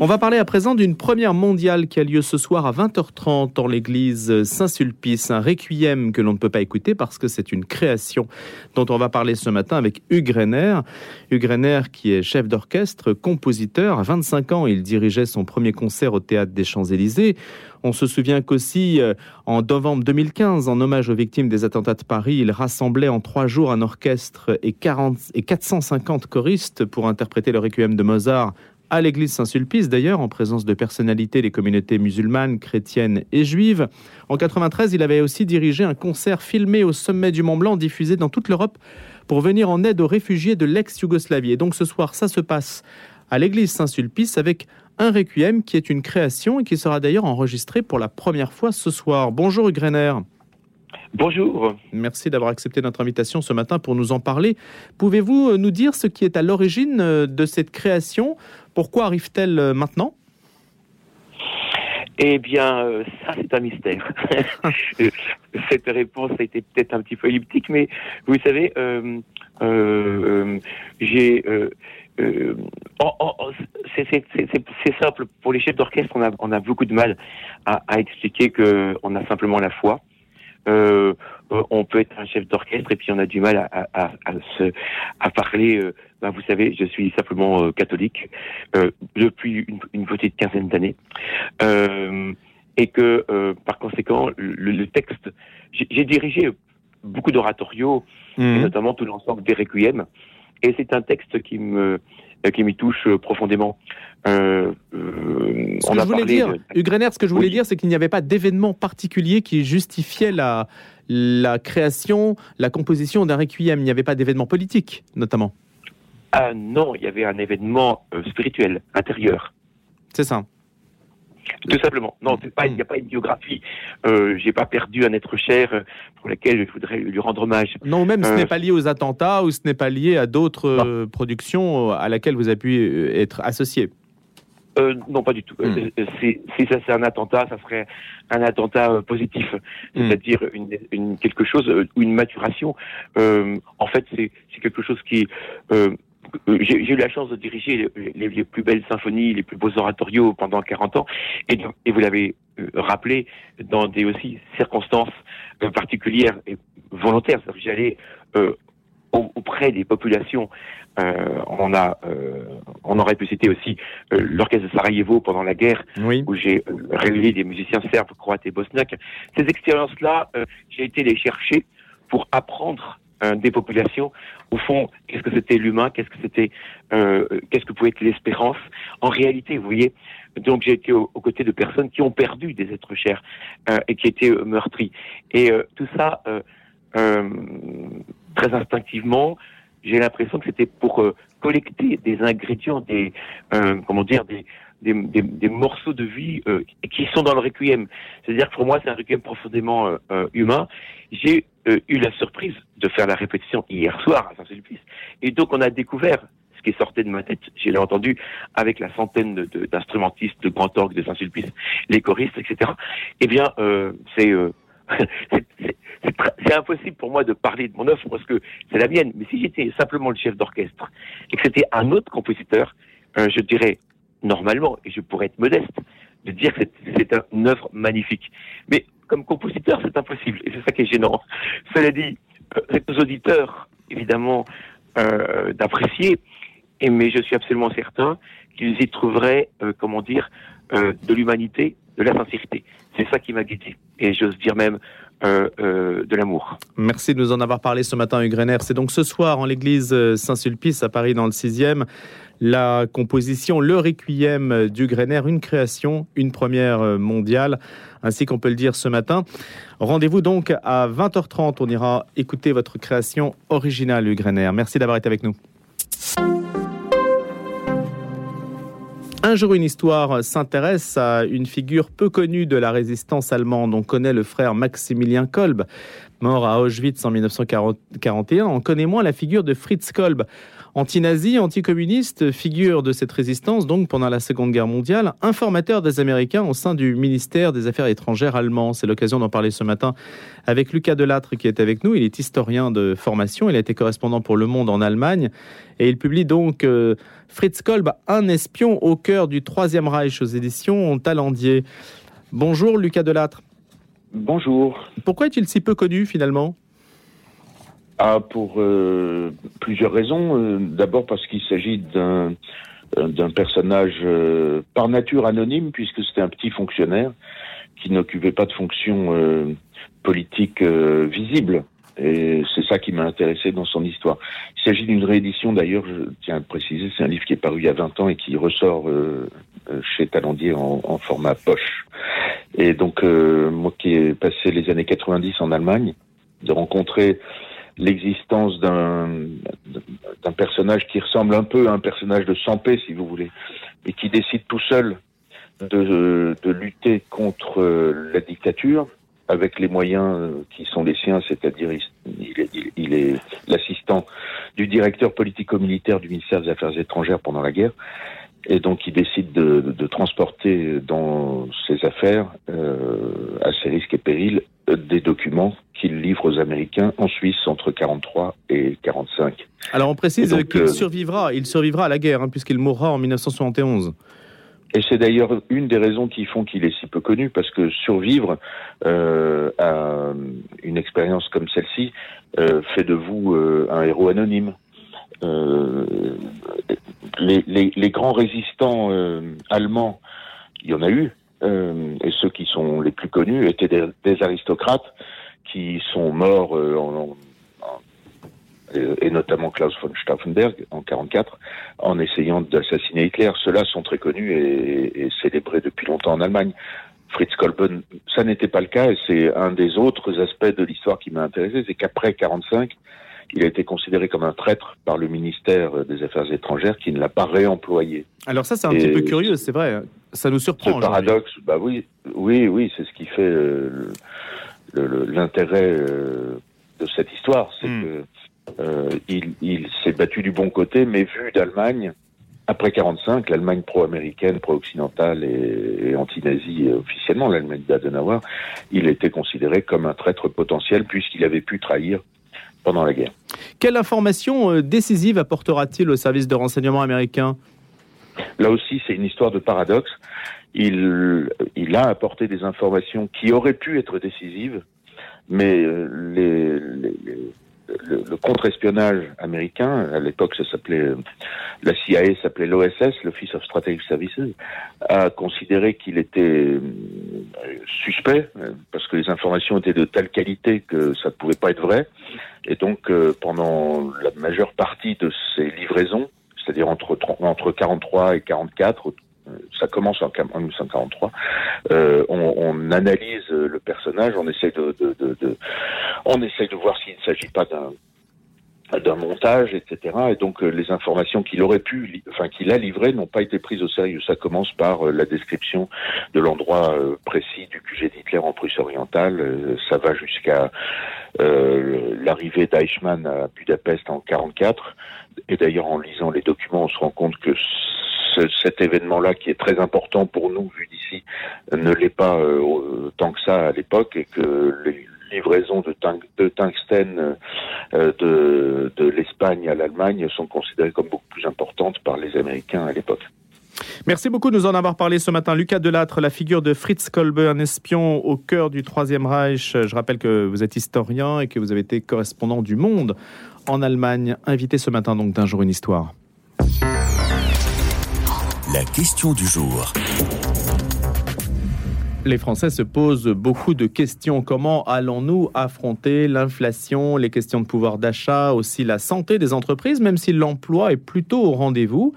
On va parler à présent d'une première mondiale qui a lieu ce soir à 20h30 dans l'église Saint-Sulpice, un requiem que l'on ne peut pas écouter parce que c'est une création dont on va parler ce matin avec Hugues Renner. Hugues Renner qui est chef d'orchestre, compositeur. À 25 ans, il dirigeait son premier concert au théâtre des Champs-Élysées. On se souvient qu'aussi, euh, en novembre 2015, en hommage aux victimes des attentats de Paris, il rassemblait en trois jours un orchestre et, 40, et 450 choristes pour interpréter le requiem de Mozart à l'église Saint-Sulpice d'ailleurs, en présence de personnalités des communautés musulmanes, chrétiennes et juives. En 93, il avait aussi dirigé un concert filmé au sommet du Mont Blanc, diffusé dans toute l'Europe, pour venir en aide aux réfugiés de l'ex-Yougoslavie. Et donc ce soir, ça se passe à l'église Saint-Sulpice avec un requiem qui est une création et qui sera d'ailleurs enregistré pour la première fois ce soir. Bonjour Hugues Bonjour. Merci d'avoir accepté notre invitation ce matin pour nous en parler. Pouvez-vous nous dire ce qui est à l'origine de cette création? Pourquoi arrive-t-elle euh, maintenant? Eh bien, euh, ça, c'est un mystère. Cette réponse a été peut-être un petit peu elliptique, mais vous savez, euh, j'ai. c'est simple. Pour les chefs d'orchestre, on a, on a beaucoup de mal à, à expliquer qu'on a simplement la foi. Euh, euh, on peut être un chef d'orchestre et puis on a du mal à, à, à, se, à parler. Euh, ben, vous savez, je suis simplement catholique depuis une, petite quinzaine d'années, et que par conséquent, le, texte, j'ai dirigé beaucoup d'oratorios, mmh. notamment tout l'ensemble des requiem, et c'est un texte qui me qui m'y touche profondément. Euh, euh, ce que je voulais dire, ce que je voulais dire, c'est qu'il n'y avait pas d'événement particulier qui justifiait la, la création, la composition d'un requiem. Il n'y avait pas d'événement politique, notamment. Ah non, il y avait un événement euh, spirituel, intérieur. C'est ça. Tout simplement. Non, pas, il n'y a pas une biographie. Euh, j'ai pas perdu un être cher pour lequel je voudrais lui rendre hommage. Non, même ce n'est pas lié aux attentats ou ce n'est pas lié à d'autres productions à laquelle vous avez pu être associé. Euh, non, pas du tout. Hmm. Euh, si, ça c'est un attentat, ça serait un attentat euh, positif, hmm. c'est-à-dire une, quelque chose ou une maturation. en fait, c'est quelque chose qui j'ai eu la chance de diriger les, plus belles symphonies, les plus beaux oratorios pendant 40 ans, et, et vous l'avez rappelé, dans des aussi circonstances particulières et volontaires. J'allais auprès des populations. Euh, on a, euh, on aurait pu citer aussi euh, l'orchestre de Sarajevo pendant la guerre, où j'ai réuni des musiciens serbes, croates et bosniaques. Ces expériences-là, j'ai été les chercher pour apprendre des populations. Au fond, qu'est-ce que c'était l'humain? Qu'est-ce que c'était Qu'est-ce que pouvait être l'espérance? En réalité, vous voyez. Donc j'ai été aux, côtés de personnes qui ont perdu des êtres chers et qui étaient meurtris. Et tout ça très instinctivement, j'ai l'impression que c'était pour euh, collecter des ingrédients, des euh, comment dire, des, des, des, morceaux de vie euh, qui sont dans le requiem. C'est-à-dire que pour moi, c'est un requiem profondément humain. J'ai eu la surprise de faire la répétition hier soir à Saint-Sulpice, et donc on a découvert ce qui sortait de ma tête. Je l'ai entendu avec la centaine d'instrumentistes, de, de grands orgues de Saint-Sulpice, les choristes, etc. Eh bien, c'est c'est impossible pour moi de parler de mon œuvre parce que c'est la mienne. Mais si j'étais simplement le chef d'orchestre et que c'était un autre compositeur, euh, je dirais normalement, et je pourrais être modeste, de dire que c'est une œuvre magnifique. Mais comme compositeur, c'est impossible. Et c'est ça qui est gênant. Cela dit, euh, c'est aux auditeurs, évidemment, euh, d'apprécier. Mais je suis absolument certain qu'ils y trouveraient, euh, comment dire, euh, de l'humanité, de la sincérité. C'est ça qui m'a guidé. Et j'ose dire même euh, de l'amour. Merci de nous en avoir parlé ce matin, Hugues C'est donc ce soir en l'église Saint-Sulpice à Paris dans le 6e. La composition Le Requiem du une création, une première mondiale, ainsi qu'on peut le dire ce matin. Rendez-vous donc à 20h30. On ira écouter votre création originale, Hugues Merci d'avoir été avec nous. Un jour, une histoire s'intéresse à une figure peu connue de la résistance allemande. On connaît le frère Maximilien Kolb. Mort à Auschwitz en 1941. On connaît moins la figure de Fritz Kolb, anti-nazi, anticommuniste, figure de cette résistance donc pendant la Seconde Guerre mondiale, informateur des Américains au sein du ministère des Affaires étrangères allemand. C'est l'occasion d'en parler ce matin avec Lucas Delattre qui est avec nous. Il est historien de formation, il a été correspondant pour Le Monde en Allemagne et il publie donc euh, Fritz Kolb, un espion au cœur du Troisième Reich aux éditions Talendier. Bonjour Lucas Delattre. Bonjour. Pourquoi est-il si peu connu finalement? Ah, Pour euh, plusieurs raisons. Euh, d'abord parce qu'il s'agit d'un d'un personnage par nature anonyme, puisque c'était un petit fonctionnaire qui n'occupait pas de fonction politique visible. Et c'est ça qui m'a intéressé dans son histoire. Il s'agit d'une réédition d'ailleurs, je tiens à le préciser, c'est un livre qui est paru il y a 20 ans et qui ressort euh, euh, chez Talendier en, en, format poche. Et donc, euh, moi qui ai passé les années 90 en Allemagne, de rencontrer l'existence d'un personnage qui ressemble un peu à un personnage de Sampé, si vous voulez, et qui décide tout seul de, de lutter contre la dictature, avec les moyens euh, qui sont les siens, c'est-à-dire il, est l'assistant du directeur politico-militaire du ministère des Affaires étrangères pendant la guerre. Et donc, il décide de, transporter dans ses affaires, euh, à ses risques et périls, des documents qu'il livre aux Américains en Suisse entre 43 et 45. Alors, on précise qu'il euh, survivra, il survivra à la guerre, hein, puisqu'il mourra en 1971. Et c'est d'ailleurs une des raisons qui font qu'il est si peu connu, parce que survivre euh, à une expérience comme celle-ci fait de vous un héros anonyme. Euh, les, grands résistants euh, allemands, il y en a eu, et ceux qui sont les plus connus étaient des, aristocrates qui sont morts euh, et notamment Klaus von Stauffenberg en 44, en essayant d'assassiner Hitler. Ceux-là sont très connus et, et, célébrés depuis longtemps en Allemagne. Fritz Kolben, ça n'était pas le cas, et c'est un des autres aspects de l'histoire qui m'a intéressé, c'est qu'après 45, il a été considéré comme un traître par le ministère des Affaires étrangères qui ne l'a pas réemployé. Alors ça, c'est un petit peu curieux, c'est vrai. Ça nous surprend. Ce paradoxe, bah oui, oui, oui, c'est ce qui fait euh, l'intérêt euh, de cette histoire, c'est hmm. que euh, il, il s'est battu du bon côté, mais vu d'Allemagne, après 45, l'Allemagne pro-américaine, pro-occidentale et, anti-nazie officiellement, l'Allemagne d'Adenauer, il était considéré comme un traître potentiel puisqu'il avait pu trahir pendant la guerre. Quelle information euh, décisive apportera-t-il au service de renseignement américain? Là aussi, c'est une histoire de paradoxe. Il, il a apporté des informations qui auraient pu être décisives, mais euh, les, les le, le contre-espionnage américain, à l'époque ça s'appelait, la CIA s'appelait l'OSS, l'Office of Strategic Services, a considéré qu'il était euh, suspect parce que les informations étaient de telle qualité que ça ne pouvait pas être vrai. Et donc euh, pendant la majeure partie de ces livraisons, c'est-à-dire entre, entre 43 et 44, ça commence en, 1943. Euh, on, on, analyse le personnage, on essaie de, de, de, de on essaie de voir s'il ne s'agit pas d'un d'un montage, etc. Et donc euh, les informations qu'il aurait pu, enfin qu'il a livrées, n'ont pas été prises au sérieux. Ça commence par euh, la description de l'endroit euh, précis du QG d'Hitler en Prusse orientale. ça va jusqu'à l'arrivée d'Eichmann à Budapest en 44. Et d'ailleurs, en lisant les documents, on se rend compte que cet événement-là, qui est très important pour nous, vu d'ici, ne l'est pas euh, tant que ça à l'époque, et que les livraisons de, de tungstène euh, de, de l'Espagne à l'Allemagne sont considérées comme beaucoup plus importantes par les Américains à l'époque. Merci beaucoup de nous en avoir parlé ce matin. Lucas Delattre, la figure de Fritz Kolbe, un espion au cœur du Troisième Reich. Je rappelle que vous êtes historien et que vous avez été correspondant du Monde en Allemagne. Invité ce matin donc d'un jour une histoire. La question du jour. Les Français se posent beaucoup de questions. Comment allons-nous affronter l'inflation, les questions de pouvoir d'achat, aussi la santé des entreprises, même si l'emploi est plutôt au rendez-vous?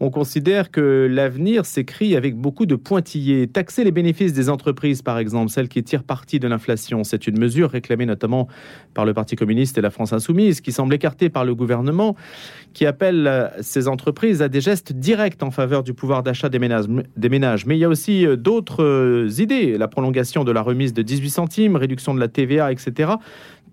On considère que l'avenir s'écrit avec beaucoup de pointillés. Taxer les bénéfices des entreprises, par exemple, celles qui tirent parti de l'inflation, c'est une mesure réclamée notamment par le Parti communiste et la France insoumise, qui semble écartée par le gouvernement, qui appelle ces entreprises à des gestes directs en faveur du pouvoir d'achat des ménages. des ménages. Mais il y a aussi euh, d'autres euh, idées, la prolongation de la remise de 18 centimes, réduction de la TVA, etc.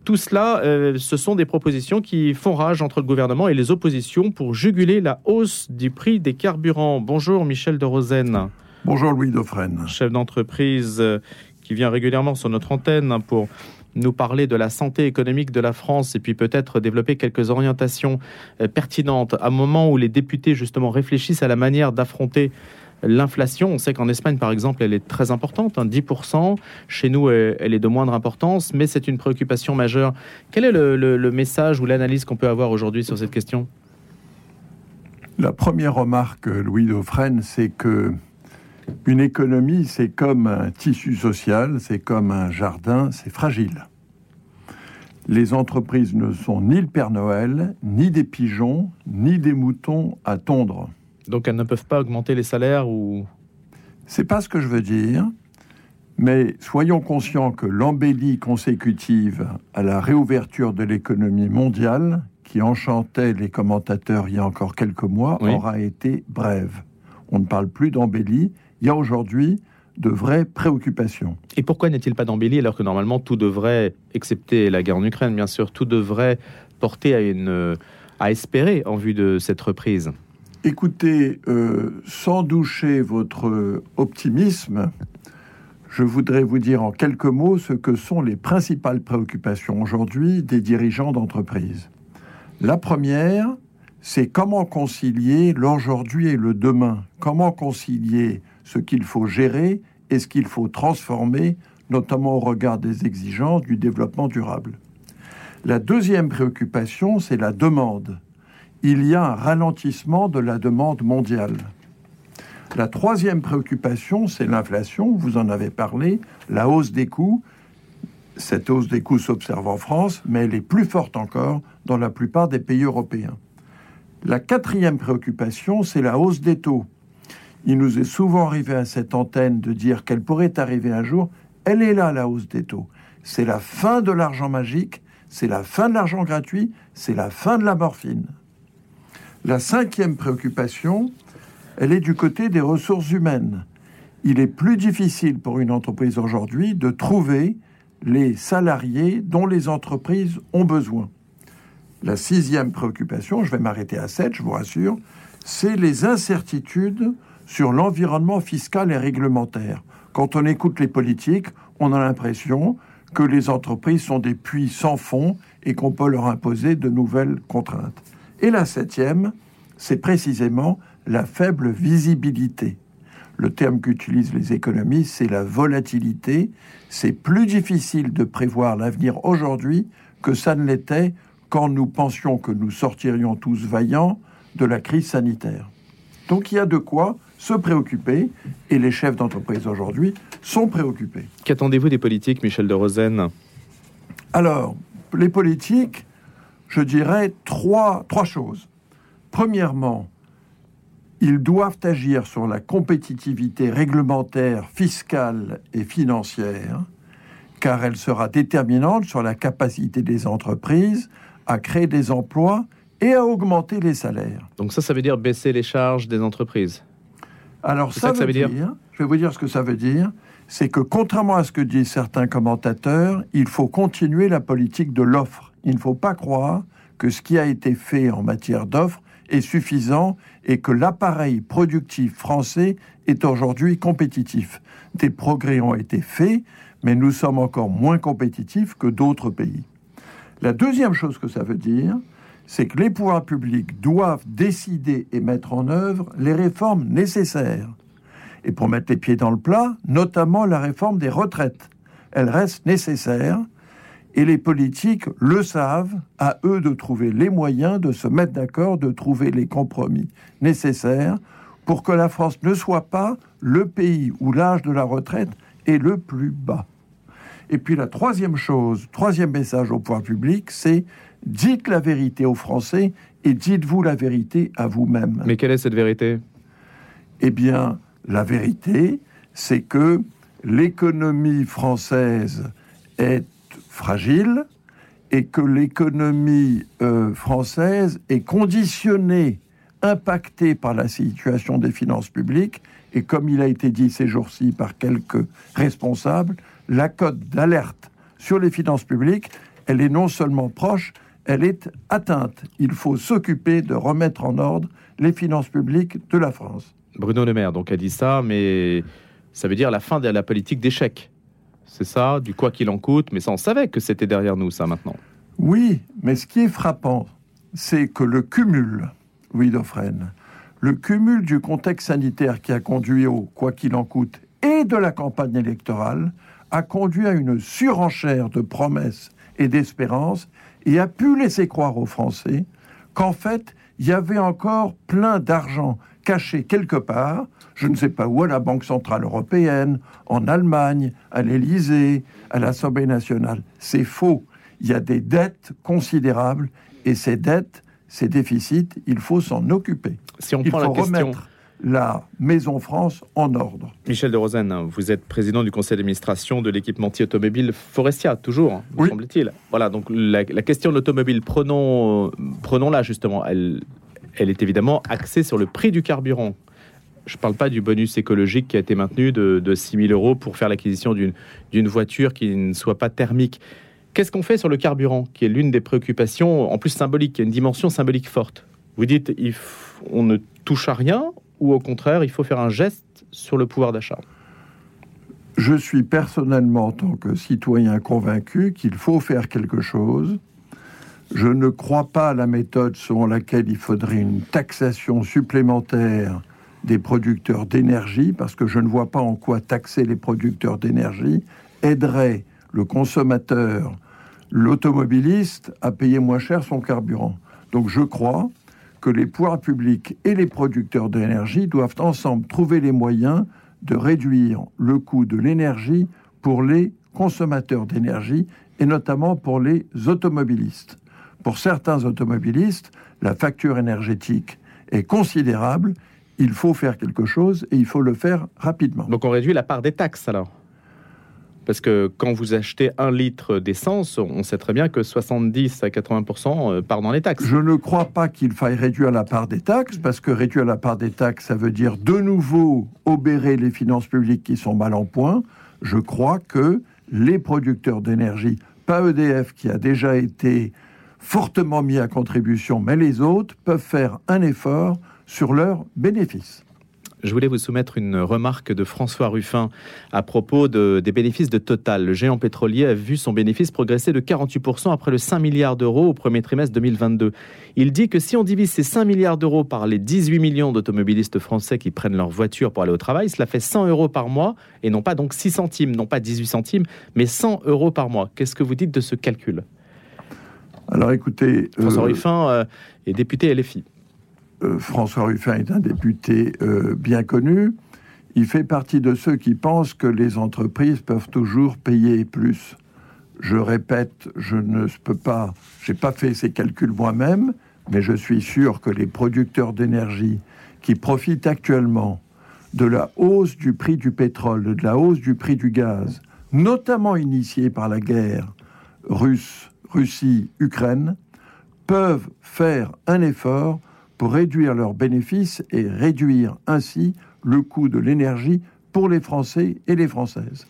Tout cela, euh, ce sont des propositions qui font rage entre le gouvernement et les oppositions pour juguler la hausse du prix des carburants. Bonjour Michel de Rosen. Bonjour Louis Dauphren. Chef d'entreprise euh, qui vient régulièrement sur notre antenne hein, pour nous parler de la santé économique de la France et puis peut-être développer quelques orientations euh, pertinentes à un moment où les députés justement réfléchissent à la manière d'affronter l'inflation. On sait qu'en Espagne, par exemple, elle est très importante, 10%. Hein, Chez nous, elle est de moindre importance, mais c'est une préoccupation majeure. Quel est le, message ou l'analyse qu'on peut avoir aujourd'hui sur cette question? La première remarque, Louis Dauphren, c'est que une économie, c'est comme un tissu social, c'est comme un jardin, c'est fragile. Les entreprises ne sont ni le Père Noël, ni des pigeons, ni des moutons à tondre. Donc elles ne peuvent pas augmenter les salaires ou C'est pas ce que je veux dire, mais soyons conscients que l'embellie consécutive à la réouverture de l'économie mondiale, qui enchantait les commentateurs il y a encore quelques mois, aura été brève. On ne parle plus d'embellie, il y a aujourd'hui de vraies préoccupations. Et pourquoi n'est-il pas d'embellie alors que normalement tout devrait, excepté la guerre en Ukraine bien sûr, tout devrait porter à, une, à espérer en vue de cette reprise? Écoutez, euh, sans doucher votre optimisme, je voudrais vous dire en quelques mots ce que sont les principales préoccupations aujourd'hui des dirigeants d'entreprise. La première, c'est comment concilier l'aujourd'hui et le demain, comment concilier ce qu'il faut gérer et ce qu'il faut transformer, notamment au regard des exigences du développement durable. La deuxième préoccupation, c'est la demande il y a un ralentissement de la demande mondiale. La troisième préoccupation, c'est l'inflation, vous en avez parlé, la hausse des coûts. Cette hausse des coûts s'observe en France, mais elle est plus forte encore dans la plupart des pays européens. La quatrième préoccupation, c'est la hausse des taux. Il nous est souvent arrivé à cette antenne de dire qu'elle pourrait arriver un jour. Elle est là, la hausse des taux. C'est la fin de l'argent magique, c'est la fin de l'argent gratuit, c'est la fin de la morphine. La cinquième préoccupation, elle est du côté des ressources humaines. Il est plus difficile pour une entreprise aujourd'hui de trouver les salariés dont les entreprises ont besoin. La sixième préoccupation, je vais m'arrêter à sept, je vous rassure, c'est les incertitudes sur l'environnement fiscal et réglementaire. Quand on écoute les politiques, on a l'impression que les entreprises sont des puits sans fond et qu'on peut leur imposer de nouvelles contraintes. Et la septième, c'est précisément la faible visibilité. Le terme qu'utilisent les économistes, c'est la volatilité. C'est plus difficile de prévoir l'avenir aujourd'hui que ça ne l'était quand nous pensions que nous sortirions tous vaillants de la crise sanitaire. Donc il y a de quoi se préoccuper et les chefs d'entreprise aujourd'hui sont préoccupés. Qu'attendez-vous des politiques, Michel de Rosen? Alors, les politiques, je dirais trois, trois choses. Premièrement, ils doivent agir sur la compétitivité réglementaire, fiscale et financière, car elle sera déterminante sur la capacité des entreprises à créer des emplois et à augmenter les salaires. Donc ça, ça veut dire baisser les charges des entreprises. Alors ça, veut, dire, je vais vous dire ce que ça veut dire, c'est que contrairement à ce que disent certains commentateurs, il faut continuer la politique de l'offre. Il ne faut pas croire que ce qui a été fait en matière d'offre est suffisant et que l'appareil productif français est aujourd'hui compétitif. Des progrès ont été faits, mais nous sommes encore moins compétitifs que d'autres pays. La deuxième chose que ça veut dire, c'est que les pouvoirs publics doivent décider et mettre en œuvre les réformes nécessaires. Et pour mettre les pieds dans le plat, notamment la réforme des retraites. Elle reste nécessaire et les politiques le savent, à eux de trouver les moyens de se mettre d'accord, de trouver les compromis nécessaires pour que la France ne soit pas le pays où l'âge de la retraite est le plus bas. Et puis la troisième chose, troisième message au pouvoir public, c'est dites la vérité aux Français et dites-vous la vérité à vous-même. Mais quelle est cette vérité? Eh bien, la vérité, c'est que l'économie française est fragile et que l'économie euh, française est conditionnée, impactée par la situation des finances publiques, et comme il a été dit ces jours-ci par quelques responsables, la cote d'alerte sur les finances publiques elle est non seulement proche, elle est atteinte. Il faut s'occuper de remettre en ordre les finances publiques de la France. Bruno Le Maire donc a dit ça, mais ça veut dire la fin de la politique d'échec. C'est ça, du quoi qu'il en coûte, mais ça on savait que c'était derrière nous ça maintenant. Oui, mais ce qui est frappant, c'est que le cumul, Louis le cumul du contexte sanitaire qui a conduit au quoi qu'il en coûte et de la campagne électorale a conduit à une surenchère de promesses et d'espérances et a pu laisser croire aux Français qu'en fait, il y avait encore plein d'argent caché quelque part, je ne sais pas où, à la Banque Centrale Européenne, en Allemagne, à l'Élysée, à l'Assemblée nationale. C'est faux. Il y a des dettes considérables et ces dettes, ces déficits, il faut s'en occuper. Si on il prend faut la question, remettre la Maison France en ordre. Michel de Rosen, vous êtes président du conseil d'administration de l'équipementier automobile Forestia, toujours, me Oui. semble-t-il. Voilà, donc la, la question de l'automobile, prenons, prenons-la justement. Elle, elle est évidemment axée sur le prix du carburant. Je ne parle pas du bonus écologique qui a été maintenu de, de 6 000 euros pour faire l'acquisition d'une voiture qui ne soit pas thermique. Qu'est-ce qu'on fait sur le carburant, qui est l'une des préoccupations, en plus symbolique, qui a une dimension symbolique forte? Vous dites, il on ne touche à rien, ou au contraire, il faut faire un geste sur le pouvoir d'achat? Je suis personnellement, en tant que citoyen convaincu, qu'il faut faire quelque chose. Je ne crois pas à la méthode selon laquelle il faudrait une taxation supplémentaire des producteurs d'énergie, parce que je ne vois pas en quoi taxer les producteurs d'énergie aiderait le consommateur, l'automobiliste, à payer moins cher son carburant. Donc je crois que les pouvoirs publics et les producteurs d'énergie doivent ensemble trouver les moyens de réduire le coût de l'énergie pour les consommateurs d'énergie et notamment pour les automobilistes. Pour certains automobilistes, la facture énergétique est considérable, il faut faire quelque chose et il faut le faire rapidement. Donc on réduit la part des taxes alors Parce que quand vous achetez un litre d'essence, on sait très bien que 70 à 80% euh, part dans les taxes. Je ne crois pas qu'il faille réduire la part des taxes, parce que réduire la part des taxes, ça veut dire de nouveau obérer les finances publiques qui sont mal en point. Je crois que les producteurs d'énergie, pas EDF qui a déjà été fortement mis à contribution, mais les autres peuvent faire un effort sur leurs bénéfices. Je voulais vous soumettre une remarque de François Ruffin à propos de- des bénéfices de Total. Le géant pétrolier a vu son bénéfice progresser de 48% après le 5 milliards d'euros au premier trimestre 2022. Il dit que si on divise ces 5 milliards d'euros par les 18 millions d'automobilistes français qui prennent leur voiture pour aller au travail, cela fait 100 euros par mois et non pas donc 6 centimes, non pas 18 centimes, mais 100 euros par mois. Qu'est-ce que vous dites de ce calcul? Alors écoutez, François euh, Ruffin euh, est député LFI. Euh, François Ruffin est un député euh, bien connu. Il fait partie de ceux qui pensent que les entreprises peuvent toujours payer plus. Je répète, je ne peux pas, j'ai pas fait ces calculs moi-même, mais je suis sûr que les producteurs d'énergie qui profitent actuellement de la hausse du prix du pétrole, de la hausse du prix du gaz, notamment initiée par la guerre russe, Russie-Ukraine, peuvent faire un effort pour réduire leurs bénéfices et réduire ainsi le coût de l'énergie pour les Français et les Françaises.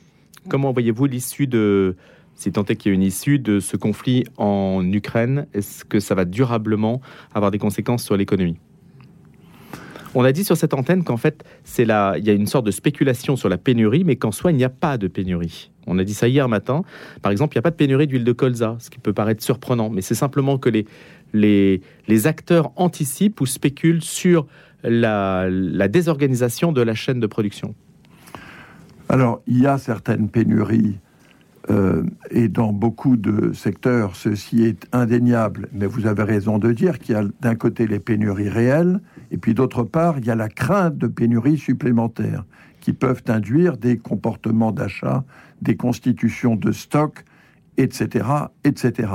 Comment voyez-vous l'issue de, si tant est qu'il y a une issue de ce conflit en Ukraine? Est-ce que ça va durablement avoir des conséquences sur l'économie? On a dit sur cette antenne qu'en fait, c'est là, il y a une sorte de spéculation sur la pénurie, mais qu'en soi, il n'y a pas de pénurie. On a dit ça hier matin. Par exemple, il n'y a pas de pénurie d'huile de colza, ce qui peut paraître surprenant, mais c'est simplement que les, les, les acteurs anticipent ou spéculent sur la, la désorganisation de la chaîne de production. Alors, il y a certaines pénuries euh, et dans beaucoup de secteurs, ceci est indéniable, mais vous avez raison de dire qu'il y a d'un côté les pénuries réelles, et puis d'autre part, il y a la crainte de pénuries supplémentaires qui peuvent induire des comportements d'achat, des constitutions de stocks, etc., etc.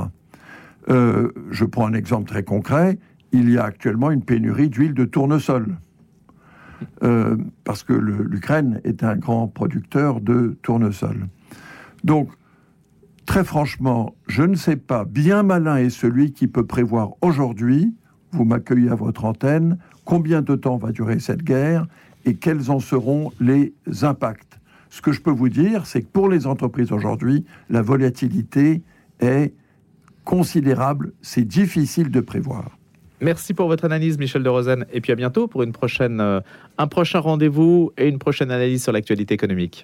Euh, je prends un exemple très concret. Il y a actuellement une pénurie d'huile de tournesol. Euh, parce que l'Ukraine est un grand producteur de tournesol. Donc, très franchement, je ne sais pas, bien malin est celui qui peut prévoir aujourd'hui, vous m'accueillez à votre antenne, combien de temps va durer cette guerre et quels en seront les impacts. Ce que je peux vous dire, c'est que pour les entreprises aujourd'hui, la volatilité est considérable, c'est difficile de prévoir. Merci pour votre analyse, Michel de Rosen. Et puis à bientôt pour euh, un prochain rendez-vous et une prochaine analyse sur l'actualité économique.